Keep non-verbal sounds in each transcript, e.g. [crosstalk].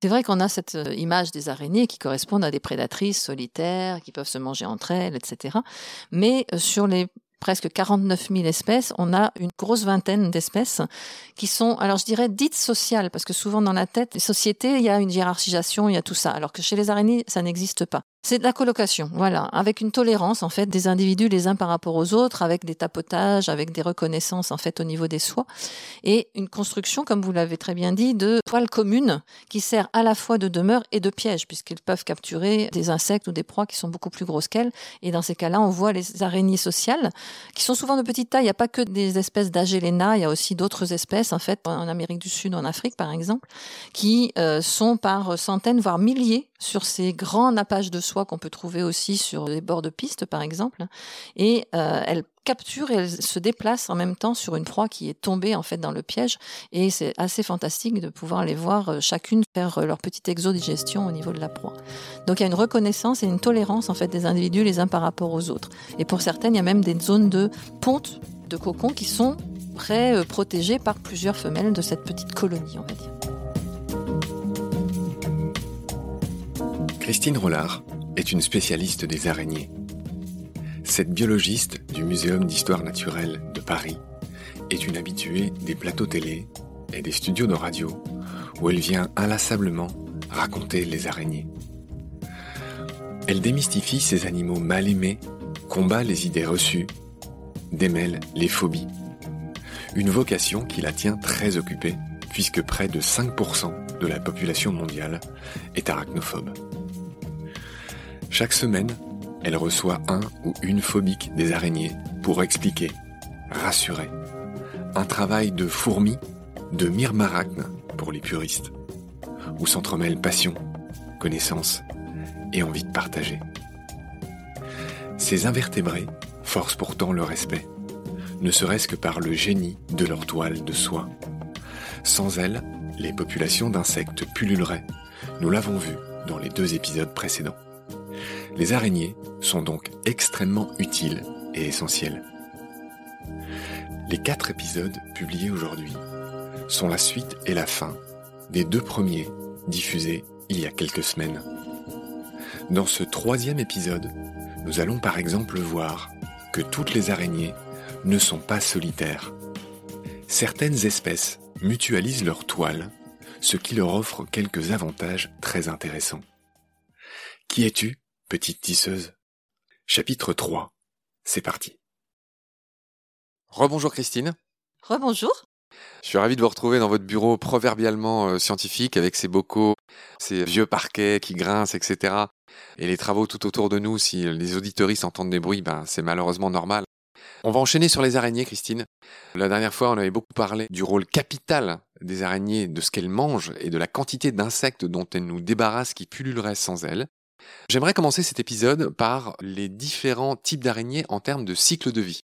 C'est vrai qu'on a cette euh, image des araignées qui correspondent à des prédatrices solitaires, qui peuvent se manger entre elles, etc. Mais euh, sur les presque 49 000 espèces, on a une grosse vingtaine d'espèces qui sont, alors je dirais, dites sociales, parce que souvent dans la tête, les sociétés, il y a une hiérarchisation, il y a tout ça, alors que chez les araignées, ça n'existe pas. C'est de la colocation, voilà, avec une tolérance en fait des individus les uns par rapport aux autres, avec des tapotages, avec des reconnaissances en fait au niveau des soies, et une construction, comme vous l'avez très bien dit, de toiles communes qui sert à la fois de demeure et de piège, puisqu'ils peuvent capturer des insectes ou des proies qui sont beaucoup plus grosses qu'elles. Et dans ces cas-là, on voit les araignées sociales, qui sont souvent de petite taille. Il n'y a pas que des espèces d'Agélena, il y a aussi d'autres espèces en fait en Amérique du Sud, en Afrique par exemple, qui euh, sont par centaines voire milliers sur ces grands nappages de soie qu'on peut trouver aussi sur les bords de piste, par exemple. Et euh, elle capture et elle se déplace en même temps sur une proie qui est tombée en fait dans le piège. Et c'est assez fantastique de pouvoir les voir euh, chacune faire euh, leur petite exodigestion au niveau de la proie. Donc il y a une reconnaissance et une tolérance en fait des individus les uns par rapport aux autres. Et pour certaines, il y a même des zones de ponte de cocon qui sont près protégées par plusieurs femelles de cette petite colonie, on va dire. Christine Rollard est une spécialiste des araignées. Cette biologiste du Muséum d'histoire naturelle de Paris est une habituée des plateaux télé et des studios de radio où elle vient inlassablement raconter les araignées. Elle démystifie ces animaux mal aimés, combat les idées reçues, démêle les phobies. Une vocation qui la tient très occupée puisque près de 5% de la population mondiale est arachnophobe. Chaque semaine, elle reçoit un ou une phobique des araignées pour expliquer, rassurer. Un travail de fourmi, de myrmarachne pour les puristes, où s'entremêlent passion, connaissance et envie de partager. Ces invertébrés forcent pourtant le respect, ne serait-ce que par le génie de leur toile de soie. Sans elles, les populations d'insectes pulluleraient. Nous l'avons vu dans les deux épisodes précédents. Les araignées sont donc extrêmement utiles et essentielles. Les quatre épisodes publiés aujourd'hui sont la suite et la fin des deux premiers diffusés il y a quelques semaines. Dans ce troisième épisode, Nous allons par exemple voir que toutes les araignées ne sont pas solitaires. Certaines espèces mutualisent leurs toiles, ce qui leur offre quelques avantages très intéressants. Qui es-tu, petite tisseuse Chapitre 3. C'est parti. Rebonjour Christine. Rebonjour. Je suis ravi de vous retrouver dans votre bureau proverbialement euh, scientifique avec ces bocaux, ces vieux parquets qui grincent, etc. Et les travaux tout autour de nous, si les auditoristes entendent des bruits, ben, c'est malheureusement normal. On va enchaîner sur les araignées, Christine. La dernière fois, on avait beaucoup parlé du rôle capital des araignées, de ce qu'elles mangent et de la quantité d'insectes dont elles nous débarrassent qui pulluleraient sans elles. J'aimerais commencer cet épisode par les différents types d'araignées en termes de cycle de vie.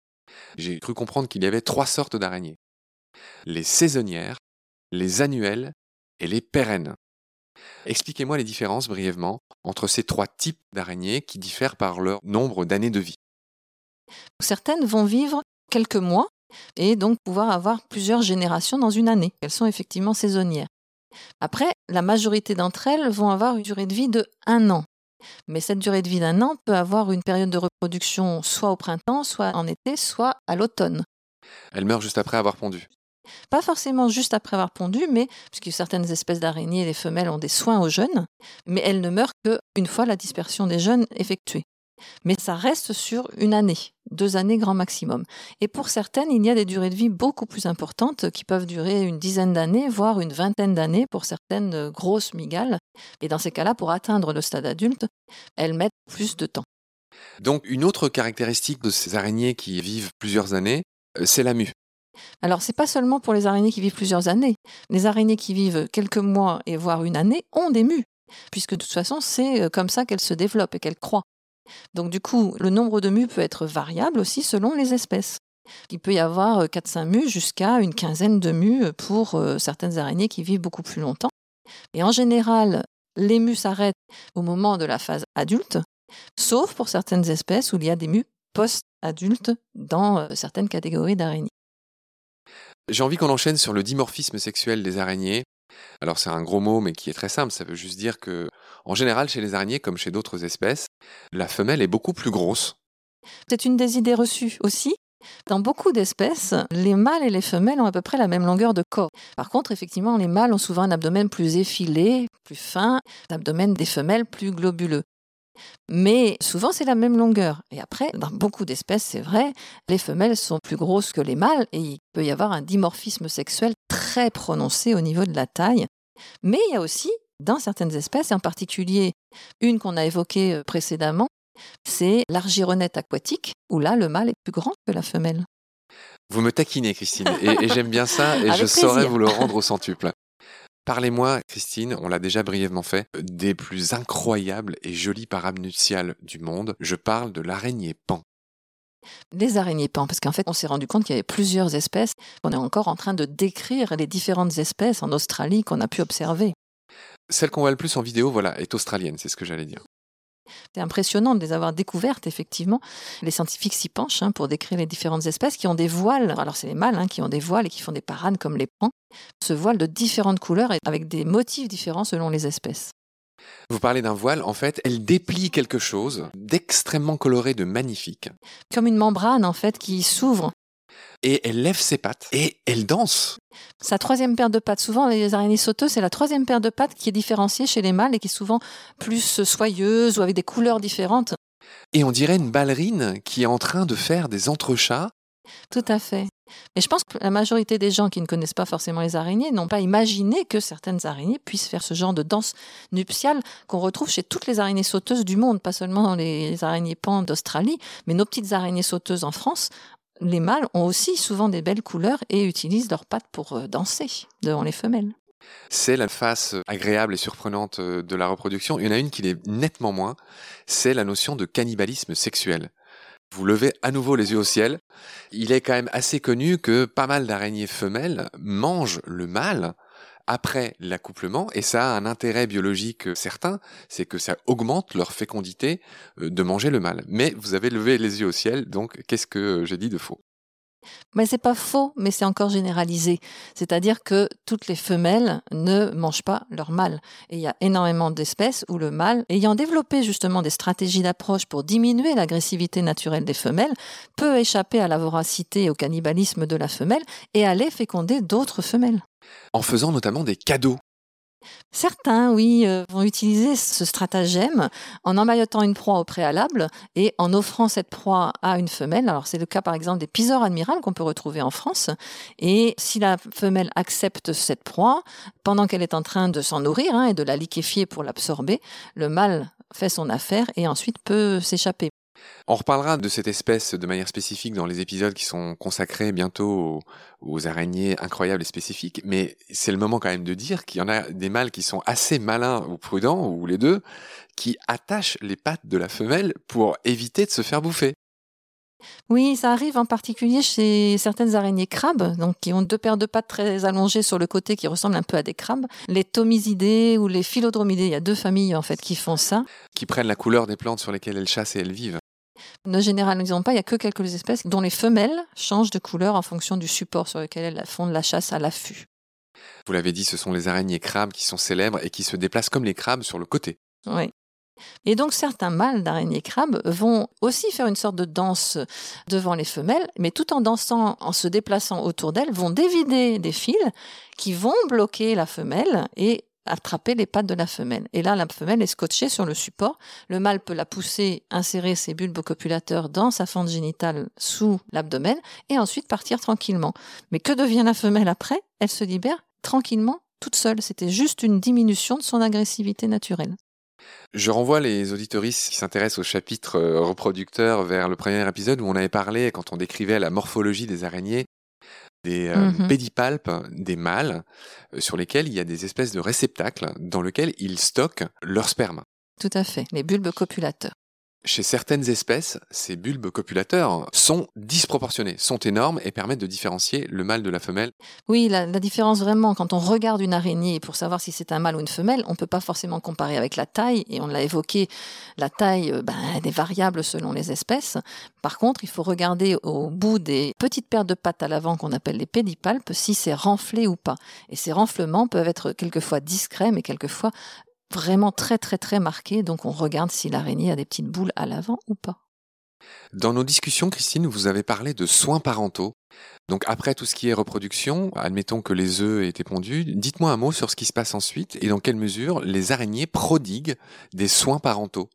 J'ai cru comprendre qu'il y avait trois sortes d'araignées. Les saisonnières, les annuelles et les pérennes. Expliquez-moi les différences brièvement entre ces trois types d'araignées qui diffèrent par leur nombre d'années de vie. Certaines vont vivre quelques mois et donc pouvoir avoir plusieurs générations dans une année. Elles sont effectivement saisonnières. Après, la majorité d'entre elles vont avoir une durée de vie de un an. Mais cette durée de vie d'un an peut avoir une période de reproduction soit au printemps, soit en été, soit à l'automne. Elle meurt juste après avoir pondu. Pas forcément juste après avoir pondu, mais puisque certaines espèces d'araignées, les femelles ont des soins aux jeunes, mais elles ne meurent qu'une fois la dispersion des jeunes effectuée. Mais ça reste sur une année, deux années grand maximum. Et pour certaines, il y a des durées de vie beaucoup plus importantes qui peuvent durer une dizaine d'années, voire une vingtaine d'années pour certaines grosses migales. Et dans ces cas-là, pour atteindre le stade adulte, elles mettent plus de temps. Donc une autre caractéristique de ces araignées qui vivent plusieurs années, euh, c'est la mue. Alors, c'est pas seulement pour les araignées qui vivent plusieurs années. Les araignées qui vivent quelques mois et voire une année ont des mues, puisque de toute façon, c'est euh, comme ça qu'elles se développent et qu'elles croient. Donc du coup, le nombre de mues peut être variable aussi selon les espèces. Il peut y avoir 4-5 euh, mues jusqu'à une quinzaine de mues pour euh, certaines araignées qui vivent beaucoup plus longtemps. Et en général, les mues s'arrêtent au moment de la phase adulte, sauf pour certaines espèces où il y a des mues post-adultes dans euh, certaines catégories d'araignées. J'ai envie qu'on enchaîne sur le dimorphisme sexuel des araignées. Alors c'est un gros mot mais qui est très simple, ça veut juste dire que en général chez les araignées comme chez d'autres espèces, la femelle est beaucoup plus grosse. C'est une des idées reçues aussi. Dans beaucoup d'espèces, les mâles et les femelles ont à peu près la même longueur de corps. Par contre, effectivement, les mâles ont souvent un abdomen plus effilé, plus fin, l'abdomen des femelles plus globuleux. Mais souvent, c'est la même longueur. Et après, dans beaucoup d'espèces, c'est vrai, les femelles sont plus grosses que les mâles et il peut y avoir un dimorphisme sexuel très prononcé au niveau de la taille. Mais il y a aussi, dans certaines espèces, et en particulier une qu'on a évoquée euh, précédemment, c'est l'argironnette aquatique, où là, le mâle est plus grand que la femelle. Vous me taquinez, Christine, et, j'aime bien ça, et [laughs] je saurais vous le [laughs] rendre au centuple. Parlez-moi, Christine, on l'a déjà brièvement fait, des plus incroyables et jolies parades nuptiales du monde. Je parle de l'araignée pan. Les araignées pan, parce qu'en fait, on s'est rendu compte qu'il y avait plusieurs espèces. On est encore en train de décrire les différentes espèces en Australie qu'on a pu observer. Celle qu'on voit le plus en vidéo, voilà, est australienne, c'est ce que j'allais dire. C'est impressionnant de les avoir découvertes, effectivement. Les scientifiques s'y penchent hein, pour décrire les différentes espèces qui ont des voiles. Alors, c'est les mâles hein, qui ont des voiles et qui font des parades comme les pans. Ce voile de différentes couleurs et avec des motifs différents selon les espèces. Vous parlez d'un voile, en fait, elle déplie quelque chose d'extrêmement coloré, de magnifique. Comme une membrane, en fait, qui s'ouvre. Et elle lève ses pattes et elle danse. Sa troisième paire de pattes, souvent les araignées sauteuses, c'est la troisième paire de pattes qui est différenciée chez les mâles et qui est souvent plus soyeuse ou avec des couleurs différentes. Et on dirait une ballerine qui est en train de faire des entrechats. Tout à fait. Mais je pense que la majorité des gens qui ne connaissent pas forcément les araignées n'ont pas imaginé que certaines araignées puissent faire ce genre de danse nuptiale qu'on retrouve chez toutes les araignées sauteuses du monde, pas seulement les araignées pans d'Australie, mais nos petites araignées sauteuses en France. Les mâles ont aussi souvent des belles couleurs et utilisent leurs pattes pour euh, danser devant les femelles. C'est la face agréable et surprenante euh, de la reproduction. Il y en a une qui l'est nettement moins, c'est la notion de cannibalisme sexuel. Vous levez à nouveau les yeux au ciel. Il est quand même assez connu que pas mal d'araignées femelles mangent le mâle après l'accouplement et ça a un intérêt biologique certain, c'est que ça augmente leur fécondité euh, de manger le mâle. Mais vous avez levé les yeux au ciel, donc qu'est-ce que j'ai dit de faux? Mais c'est pas faux, mais c'est encore généralisé. C'est-à-dire que toutes les femelles ne mangent pas leur mâle. Et il y a énormément d'espèces où le mâle, ayant développé justement des stratégies d'approche pour diminuer l'agressivité naturelle des femelles, peut échapper à la voracité et au cannibalisme de la femelle et aller féconder d'autres femelles. En faisant notamment des cadeaux Certains, oui, euh, vont utiliser ce stratagème en emmaillotant une proie au préalable et en offrant cette proie à une femelle. Alors c'est le cas par exemple des piseurs admirales qu'on peut retrouver en France. Et si la femelle accepte cette proie, pendant qu'elle est en train de s'en nourrir hein, et de la liquéfier pour l'absorber, le mâle fait son affaire et ensuite peut s'échapper. On reparlera de cette espèce de manière spécifique dans les épisodes qui sont consacrés bientôt aux, araignées incroyables et spécifiques, mais c'est le moment quand même de dire qu'il y en a des mâles qui sont assez malins ou prudents, ou les deux, qui attachent les pattes de la femelle pour éviter de se faire bouffer. Oui, ça arrive en particulier chez certaines araignées crabes, donc qui ont deux paires de pattes très allongées sur le côté qui ressemblent un peu à des crabes. Les tomisidés ou les philodromidés, il y a deux familles en fait qui font ça. Qui prennent la couleur des plantes sur lesquelles elles chassent et elles vivent. Ne généralisons pas, il n'y a que quelques espèces dont les femelles changent de couleur en fonction du support sur lequel elles font de la chasse à l'affût. Vous l'avez dit, ce sont les araignées crabes qui sont célèbres et qui se déplacent comme les crabes sur le côté. Oui. Et donc certains mâles d'araignées crabes vont aussi faire une sorte de danse devant les femelles, mais tout en dansant, en se déplaçant autour d'elles, vont dévider des fils qui vont bloquer la femelle et attraper les pattes de la femelle. Et là, la femelle est scotchée sur le support. Le mâle peut la pousser, insérer ses bulbes copulateurs dans sa fente génitale sous l'abdomen et ensuite partir tranquillement. Mais que devient la femelle après? Elle se libère tranquillement, toute seule. C'était juste une diminution de son agressivité naturelle. Je renvoie les auditoristes qui s'intéressent au chapitre euh, reproducteur vers le premier épisode où on avait parlé, quand on décrivait la morphologie des araignées, des euh, mmh pédipalpes des mâles euh, sur lesquels il y a des espèces de réceptacles dans lesquels ils stockent leur sperme. Tout à fait, les bulbes copulateurs. Chez certaines espèces, ces bulbes copulateurs sont disproportionnés, sont énormes et permettent de différencier le mâle de la femelle. Oui, la, différence vraiment, quand on regarde une araignée pour savoir si c'est un mâle ou une femelle, on ne peut pas forcément comparer avec la taille, et on l'a évoqué, la taille euh, ben, est variable selon les espèces. Par contre, il faut regarder au bout des petites paires de pattes à l'avant qu'on appelle les pédipalpes si c'est renflé ou pas. Et ces renflements peuvent être quelquefois discrets, mais quelquefois vraiment très très très marqué, donc on regarde si l'araignée a des petites boules à l'avant ou pas. Dans nos discussions, Christine, vous avez parlé de soins parentaux. Donc après tout ce qui est reproduction, admettons que les œufs aient été pondus, dites-moi un mot sur ce qui se passe ensuite et dans quelle mesure les araignées prodiguent des soins parentaux.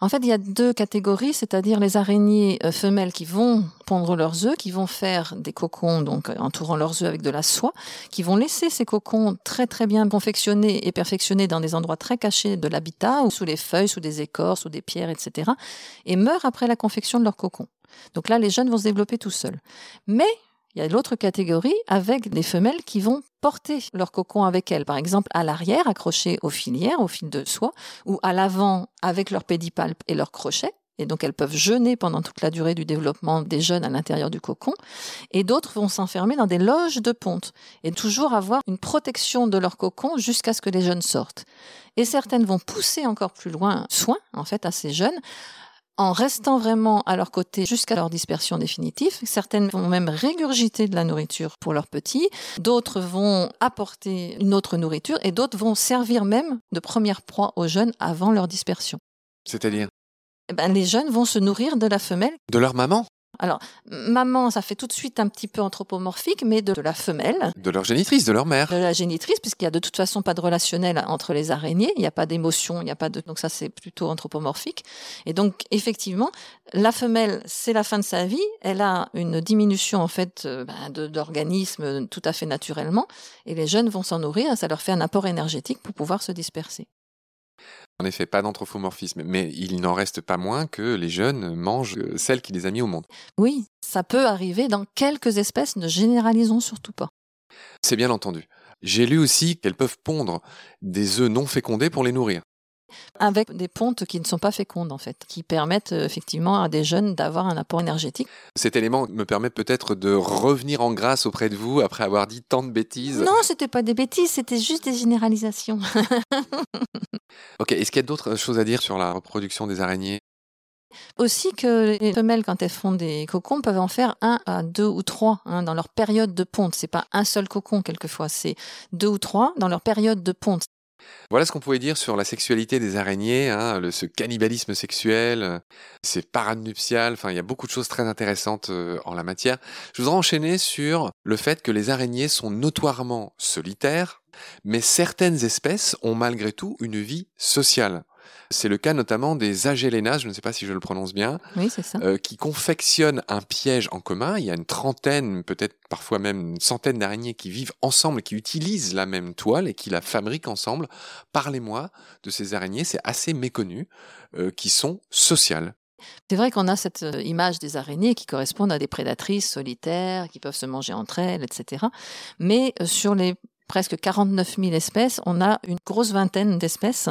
En fait, il y a deux catégories, c'est-à-dire les araignées euh, femelles qui vont pondre leurs œufs, qui vont faire des cocons, donc euh, entourant leurs œufs avec de la soie, qui vont laisser ces cocons très très bien confectionnés et perfectionnés dans des endroits très cachés de l'habitat, ou sous les feuilles, sous des écorces, sous des pierres, etc., et meurent après la confection de leurs cocons. Donc là, les jeunes vont se développer tout seuls. Mais il y a l'autre catégorie avec des femelles qui vont porter leur cocon avec elles, par exemple à l'arrière, accrochées aux filières, aux fils de soie, ou à l'avant avec leur pédipalpe et leur crochet. Et donc elles peuvent jeûner pendant toute la durée du développement des jeunes à l'intérieur du cocon. Et d'autres vont s'enfermer dans des loges de ponte et toujours avoir une protection de leur cocon jusqu'à ce que les jeunes sortent. Et certaines vont pousser encore plus loin soin, en fait, à ces jeunes en restant vraiment à leur côté jusqu'à leur dispersion définitive. Certaines vont même régurgiter de la nourriture pour leurs petits, d'autres vont apporter une autre nourriture et d'autres vont servir même de première proie aux jeunes avant leur dispersion. C'est-à-dire? Eh ben, Les jeunes vont se nourrir de la femelle. De leur maman? Alors, maman, ça fait tout de suite un petit peu anthropomorphique, mais de, la femelle. De leur génitrice, de leur mère. De la génitrice, puisqu'il y a de toute façon pas de relationnel entre les araignées, il n'y a pas d'émotion, il n'y a pas de, donc ça c'est plutôt anthropomorphique. Et donc, effectivement, la femelle, c'est la fin de sa vie, elle a une diminution en fait euh, ben, d'organismes tout à fait naturellement, et les jeunes vont s'en nourrir, ça leur fait un apport énergétique pour pouvoir se disperser. En effet, pas d'anthropomorphisme, mais il n'en reste pas moins que les jeunes mangent euh, celles qui les a mis au monde. Oui, ça peut arriver dans quelques espèces, ne généralisons surtout pas. C'est bien entendu. J'ai lu aussi qu'elles peuvent pondre des œufs non fécondés pour les nourrir. Avec des pontes qui ne sont pas fécondes, en fait, qui permettent euh, effectivement à des jeunes d'avoir un apport énergétique. Cet élément me permet peut-être de revenir en grâce auprès de vous après avoir dit tant de bêtises. Non, c'était pas des bêtises, c'était juste des généralisations. [laughs] ok, est-ce qu'il y a d'autres choses à dire sur la reproduction des araignées? Aussi que les femelles, quand elles font des cocons, peuvent en faire un à deux ou trois hein, dans leur période de ponte. C'est pas un seul cocon quelquefois, c'est deux ou trois dans leur période de ponte. Voilà ce qu'on pouvait dire sur la sexualité des araignées, hein, ce cannibalisme sexuel, euh, ces parades nuptiales, enfin il y a beaucoup de choses très intéressantes euh, en la matière. Je voudrais enchaîner sur le fait que les araignées sont notoirement solitaires, mais certaines espèces ont malgré tout une vie sociale. C'est le cas notamment des Agelena, je ne sais pas si je le prononce bien, euh, qui confectionnent un piège en commun. Il y a une trentaine, peut-être parfois même une centaine d'araignées qui vivent ensemble, qui utilisent la même toile et qui la fabriquent ensemble. Parlez-moi de ces araignées, c'est assez méconnu, euh, qui sont sociales. C'est vrai qu'on a cette euh, image des araignées qui correspondent à des prédatrices solitaires, qui peuvent se manger entre elles, etc. Mais sur les presque 49 000 espèces, on a une grosse vingtaine d'espèces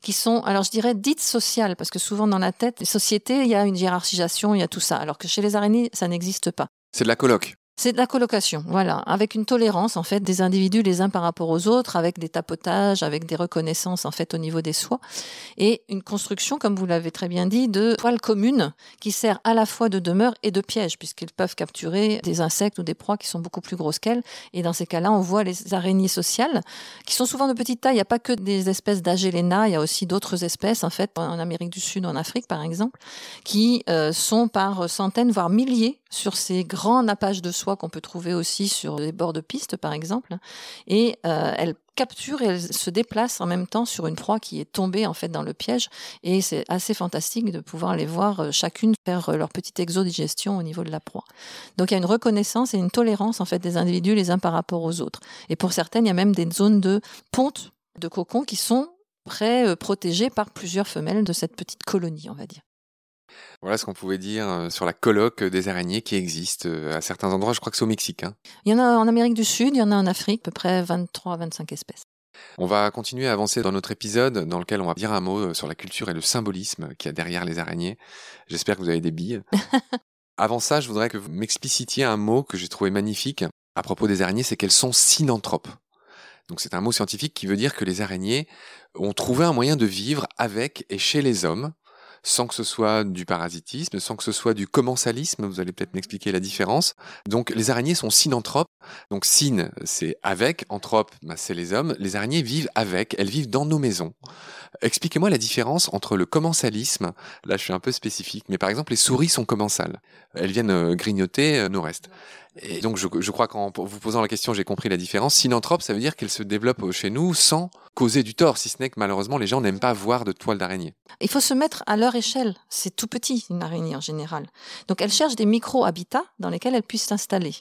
qui sont, alors je dirais, dites sociales, parce que souvent dans la tête, les sociétés, il y a une hiérarchisation, il y a tout ça, alors que chez les araignées, ça n'existe pas. C'est de la coloc. C'est de la colocation, voilà, avec une tolérance en fait des individus les uns par rapport aux autres, avec des tapotages, avec des reconnaissances en fait au niveau des soies, et une construction, comme vous l'avez très bien dit, de toiles communes qui sert à la fois de demeure et de piège, puisqu'ils peuvent capturer des insectes ou des proies qui sont beaucoup plus grosses qu'elles. Et dans ces cas-là, on voit les araignées sociales, qui sont souvent de petite taille. Il n'y a pas que des espèces d'Agelena, il y a aussi d'autres espèces, en fait, en Amérique du Sud, en Afrique par exemple, qui euh, sont par centaines, voire milliers sur ces grands nappages de soie qu'on peut trouver aussi sur les bords de piste, par exemple. Et euh, elle capture et elle se déplace en même temps sur une proie qui est tombée en fait dans le piège. Et c'est assez fantastique de pouvoir les voir euh, chacune faire euh, leur petite exodigestion au niveau de la proie. Donc il y a une reconnaissance et une tolérance en fait des individus les uns par rapport aux autres. Et pour certaines, il y a même des zones de ponte de cocon qui sont près protégées par plusieurs femelles de cette petite colonie, on va dire. Voilà ce qu'on pouvait dire euh, sur la colloque des araignées qui existe euh, à certains endroits. Je crois que c'est au Mexique. Hein. Il y en a en Amérique du Sud, il y en a en Afrique, à peu près 23-25 espèces. On va continuer à avancer dans notre épisode dans lequel on va dire un mot euh, sur la culture et le symbolisme qu'il y a derrière les araignées. J'espère que vous avez des billes. [laughs] Avant ça, je voudrais que vous m'explicitiez un mot que j'ai trouvé magnifique à propos des araignées, c'est qu'elles sont synanthropes. Donc c'est un mot scientifique qui veut dire que les araignées ont trouvé un moyen de vivre avec et chez les hommes sans que ce soit du parasitisme, sans que ce soit du commensalisme. Vous allez peut-être m'expliquer la différence. Donc les araignées sont synanthropes. Donc syn, c'est avec, anthrope, bah, c'est les hommes. Les araignées vivent avec, elles vivent dans nos maisons. Expliquez-moi la différence entre le commensalisme, là je suis un peu spécifique, mais par exemple les souris sont commensales. Elles viennent euh, grignoter euh, nos restes. Et donc je, je crois qu'en vous posant la question, j'ai compris la différence. Synanthrope, ça veut dire qu'elle se développe chez nous sans causer du tort, si ce n'est que malheureusement les gens n'aiment pas voir de toile d'araignée. Il faut se mettre à leur échelle. C'est tout petit, une araignée en général. Donc elle cherche des micro-habitats dans lesquels elle puisse s'installer.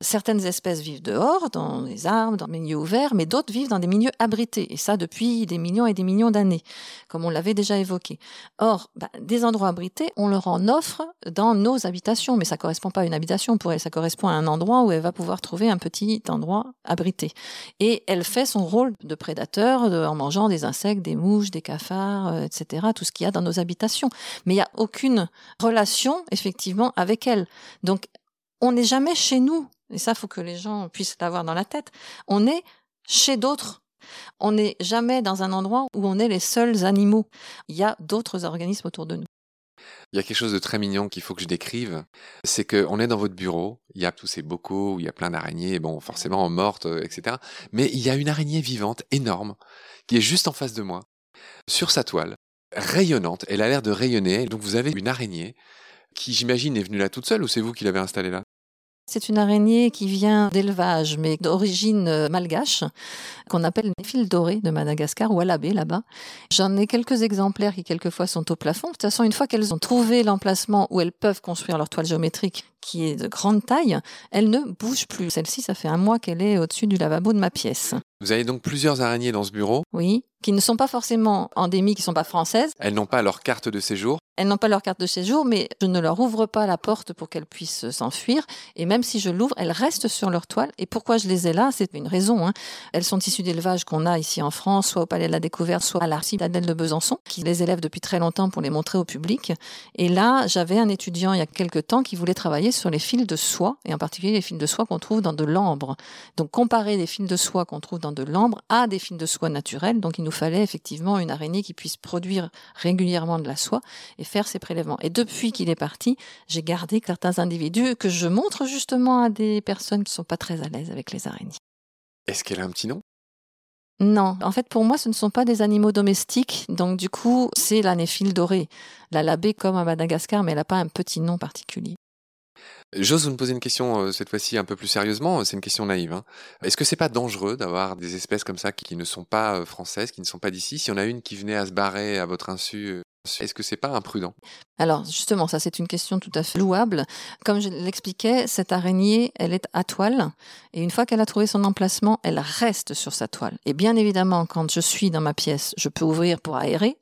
Certaines espèces vivent dehors, dans les arbres, dans des milieux ouverts, mais d'autres vivent dans des milieux abrités. Et ça depuis des millions et des millions d'années, comme on l'avait déjà évoqué. Or, bah, des endroits abrités, on leur en offre dans nos habitations, mais ça correspond pas à une habitation pour elle, ça correspond un endroit où elle va pouvoir trouver un petit endroit abrité. Et elle fait son rôle de prédateur en mangeant des insectes, des mouches, des cafards, euh, etc., tout ce qu'il y a dans nos habitations. Mais il n'y a aucune relation, effectivement, avec elle. Donc, on n'est jamais chez nous. Et ça, faut que les gens puissent l'avoir dans la tête. On est chez d'autres. On n'est jamais dans un endroit où on est les seuls animaux. Il y a d'autres organismes autour de nous. Il y a quelque chose de très mignon qu'il faut que je décrive. C'est qu'on est dans votre bureau, il y a tous ces bocaux où il y a plein d'araignées, bon, forcément mortes, euh, etc. Mais il y a une araignée vivante, énorme, qui est juste en face de moi, sur sa toile, rayonnante. Elle a l'air de rayonner. Donc vous avez une araignée qui, j'imagine, est venue là toute seule ou c'est vous qui l'avez installée là? C'est une araignée qui vient d'élevage, mais d'origine euh, malgache, qu'on appelle les fils dorés de Madagascar ou baie là-bas. J'en ai quelques exemplaires qui quelquefois sont au plafond. De toute façon, une fois qu'elles ont trouvé l'emplacement où elles peuvent construire leur toile géométrique, qui est de grande taille, elles ne bougent plus. Celle-ci, ça fait un mois qu'elle est au-dessus du lavabo de ma pièce. Vous avez donc plusieurs araignées dans ce bureau Oui, qui ne sont pas forcément endémiques, qui ne sont pas françaises. Elles n'ont pas leur carte de séjour elles n'ont pas leur carte de séjour, mais je ne leur ouvre pas la porte pour qu'elles puissent s'enfuir. Et même si je l'ouvre, elles restent sur leur toile. Et pourquoi je les ai là? C'est une raison. Hein. Elles sont issues d'élevage qu'on a ici en France, soit au Palais de la Découverte, soit à la d'Adèle de Besançon, qui les élève depuis très longtemps pour les montrer au public. Et là, j'avais un étudiant il y a quelques temps qui voulait travailler sur les fils de soie, et en particulier les fils de soie qu'on trouve dans de l'ambre. Donc comparer des fils de soie qu'on trouve dans de l'ambre à des fils de soie naturels. Donc il nous fallait effectivement une araignée qui puisse produire régulièrement de la soie et faire ces prélèvements. Et depuis qu'il est parti, j'ai gardé certains individus que je montre justement à des personnes qui ne sont pas très à l'aise avec les araignées. Est-ce qu'elle a un petit nom? Non, en fait, pour moi, ce ne sont pas des animaux domestiques. Donc, du coup, c'est l'anéphile doré. La labée comme à Madagascar, mais elle n'a pas un petit nom particulier. J'ose vous poser une question euh, cette fois-ci un peu plus sérieusement. C'est une question naïve. Hein. Est-ce que c'est pas dangereux d'avoir des espèces comme ça qui ne sont pas euh, françaises, qui ne sont pas d'ici? Si on a une qui venait à se barrer à votre insu, euh, est-ce que c'est pas imprudent? Alors justement, ça c'est une question tout à fait louable. Comme je l'expliquais, cette araignée, elle est à toile et une fois qu'elle a trouvé son emplacement, elle reste sur sa toile. Et bien évidemment, quand je suis dans ma pièce, je peux ouvrir pour aérer.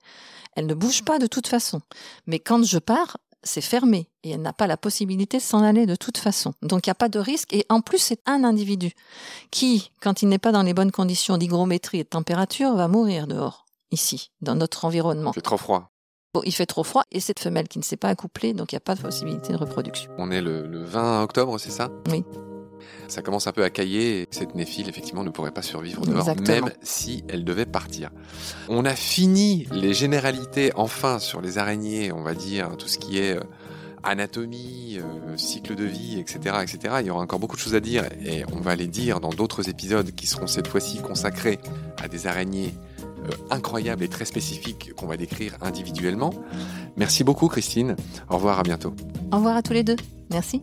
Elle ne bouge pas de toute façon. Mais quand je pars, c'est fermé et elle n'a pas la possibilité de s'en aller de toute façon. Donc il n'y a pas de risque et en plus c'est un individu qui, quand il n'est pas dans les bonnes conditions d'hygrométrie et de température, va mourir dehors, ici, dans notre environnement. C'est trop froid il fait trop froid et cette femelle qui ne s'est pas accouplée, donc il n'y a pas de possibilité de reproduction. On est le, 20 octobre, c'est ça? Oui. Ça commence un peu à cailler et cette néphile, effectivement, ne pourrait pas survivre dehors, même si elle devait partir. On a fini les généralités, enfin, sur les araignées, on va dire, tout ce qui est euh, anatomie, euh, cycle de vie, etc., etc. Il y aura encore beaucoup de choses à dire et on va les dire dans d'autres épisodes qui seront cette fois-ci consacrés à des araignées euh, incroyable et très spécifique qu'on va décrire individuellement. Merci beaucoup Christine. Au revoir, à bientôt. Au revoir à tous les deux. Merci.